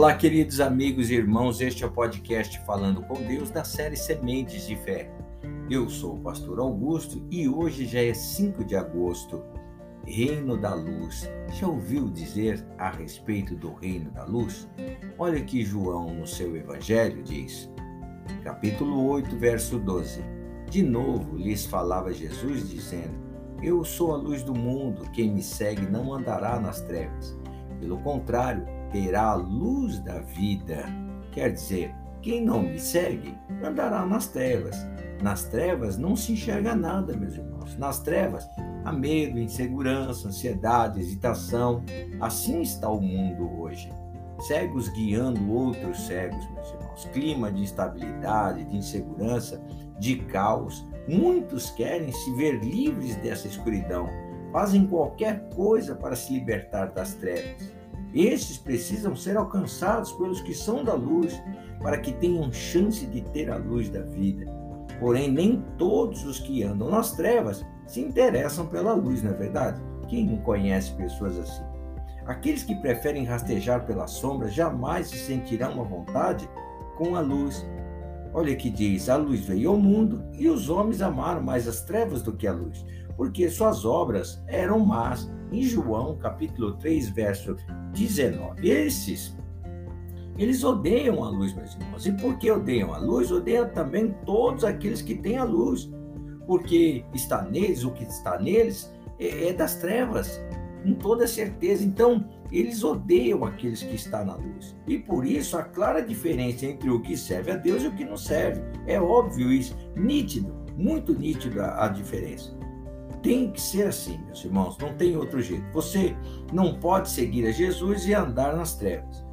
Olá, queridos amigos e irmãos, este é o podcast Falando com Deus da série Sementes de Fé. Eu sou o pastor Augusto e hoje já é 5 de agosto, Reino da Luz. Já ouviu dizer a respeito do Reino da Luz? Olha que João, no seu Evangelho, diz, capítulo 8, verso 12. De novo lhes falava Jesus, dizendo: Eu sou a luz do mundo, quem me segue não andará nas trevas. Pelo contrário, terá a luz da vida. Quer dizer, quem não me segue andará nas trevas. Nas trevas não se enxerga nada, meus irmãos. Nas trevas há medo, insegurança, ansiedade, hesitação. Assim está o mundo hoje. Cegos guiando outros cegos, meus irmãos. Clima de instabilidade, de insegurança, de caos. Muitos querem se ver livres dessa escuridão. Fazem qualquer coisa para se libertar das trevas. Estes precisam ser alcançados pelos que são da luz, para que tenham chance de ter a luz da vida. Porém, nem todos os que andam nas trevas se interessam pela luz, não é verdade? Quem não conhece pessoas assim? Aqueles que preferem rastejar pela sombra jamais se sentirão à vontade com a luz. Olha que diz: a luz veio ao mundo e os homens amaram mais as trevas do que a luz, porque suas obras eram más. Em João, capítulo 3, verso 19. Esses, eles odeiam a luz, meus irmãos. E por que odeiam a luz? Odeiam também todos aqueles que têm a luz. Porque está neles, o que está neles é, é das trevas, com toda certeza. Então, eles odeiam aqueles que estão na luz. E por isso a clara diferença entre o que serve a Deus e o que não serve. É óbvio isso, nítido, muito nítido a, a diferença. Tem que ser assim, meus irmãos, não tem outro jeito. Você não pode seguir a Jesus e andar nas trevas.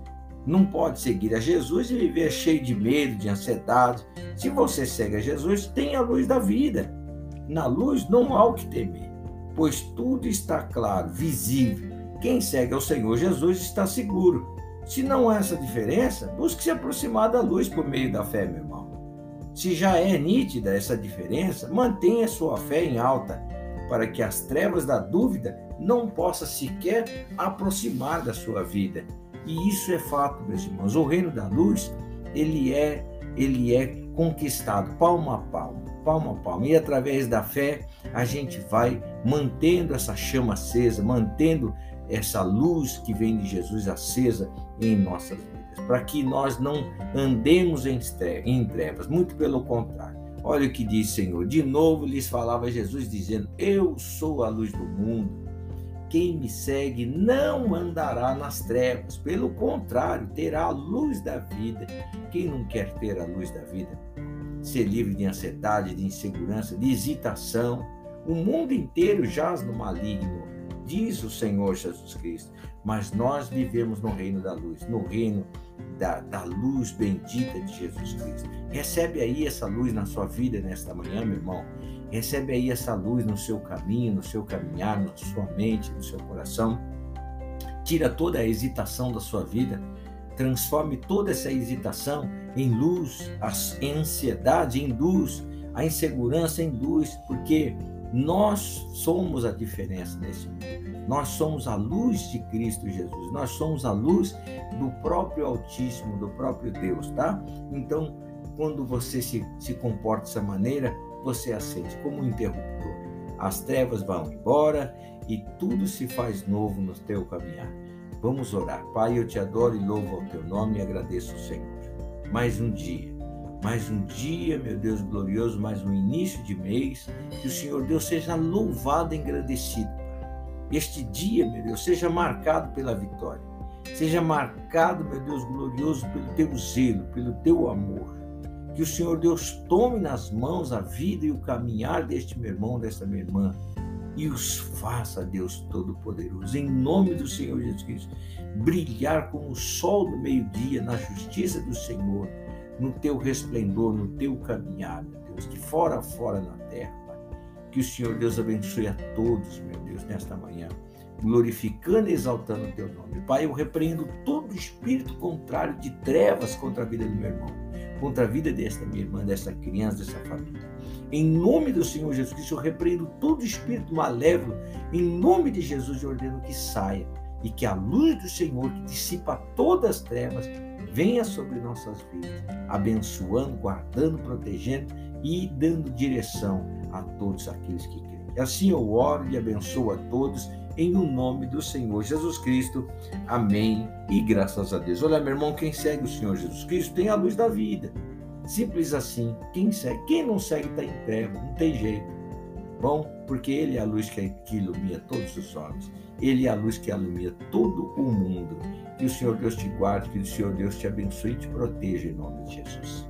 Não pode seguir a Jesus e viver cheio de medo, de ansiedade. Se você segue a Jesus, tem a luz da vida. Na luz não há o que temer, pois tudo está claro, visível. Quem segue ao Senhor Jesus está seguro. Se não há essa diferença, busque se aproximar da luz por meio da fé, meu irmão. Se já é nítida essa diferença, mantenha sua fé em alta para que as trevas da dúvida não possam sequer aproximar da sua vida. E isso é fato, meus irmãos. O reino da luz, ele é, ele é conquistado palmo a palmo, palmo a palmo. E através da fé, a gente vai mantendo essa chama acesa, mantendo essa luz que vem de Jesus acesa em nossas vidas, para que nós não andemos em trevas, muito pelo contrário Olha o que diz Senhor. De novo lhes falava Jesus, dizendo: Eu sou a luz do mundo. Quem me segue não andará nas trevas, pelo contrário, terá a luz da vida. Quem não quer ter a luz da vida? Ser livre de ansiedade, de insegurança, de hesitação. O mundo inteiro jaz no maligno, diz o Senhor Jesus Cristo. Mas nós vivemos no reino da luz, no reino da, da luz bendita de Jesus Cristo. Recebe aí essa luz na sua vida nesta manhã, meu irmão. Recebe aí essa luz no seu caminho, no seu caminhar, na sua mente, no seu coração. Tira toda a hesitação da sua vida. Transforme toda essa hesitação em luz, a ansiedade em luz, a insegurança em luz, porque nós somos a diferença nesse mundo. Nós somos a luz de Cristo Jesus. Nós somos a luz do próprio Altíssimo, do próprio Deus, tá? Então, quando você se, se comporta dessa maneira, você acende como um interruptor. As trevas vão embora e tudo se faz novo no teu caminhar. Vamos orar. Pai, eu te adoro e louvo ao teu nome e agradeço Senhor. Mais um dia mais um dia, meu Deus glorioso, mais um início de mês. Que o Senhor Deus seja louvado e engrandecido. Este dia, meu Deus, seja marcado pela vitória. Seja marcado, meu Deus glorioso, pelo teu zelo, pelo teu amor. Que o Senhor Deus tome nas mãos a vida e o caminhar deste meu irmão, desta minha irmã, e os faça, Deus Todo-Poderoso, em nome do Senhor Jesus Cristo, brilhar como o sol do meio-dia na justiça do Senhor no teu resplendor, no teu caminhar, meu Deus, de fora a fora na terra, Pai. Que o Senhor Deus abençoe a todos, meu Deus, nesta manhã, glorificando e exaltando o teu nome. Pai, eu repreendo todo espírito contrário de trevas contra a vida do meu irmão, contra a vida desta minha irmã, desta criança, dessa família. Em nome do Senhor Jesus Cristo, eu repreendo todo espírito malévolo. Em nome de Jesus, eu ordeno que saia e que a luz do Senhor, que dissipa todas as trevas, venha sobre nossas vidas, abençoando, guardando, protegendo e dando direção a todos aqueles que creem. Assim eu oro e abençoo a todos em o nome do Senhor Jesus Cristo. Amém. E graças a Deus. Olha, meu irmão, quem segue o Senhor Jesus Cristo tem a luz da vida. Simples assim. Quem segue, quem não segue está em treva, não tem jeito. Bom, porque Ele é a luz que, que ilumina todos os homens. Ele é a luz que ilumina todo o mundo. Que o Senhor Deus te guarde, que o Senhor Deus te abençoe e te proteja em nome de Jesus.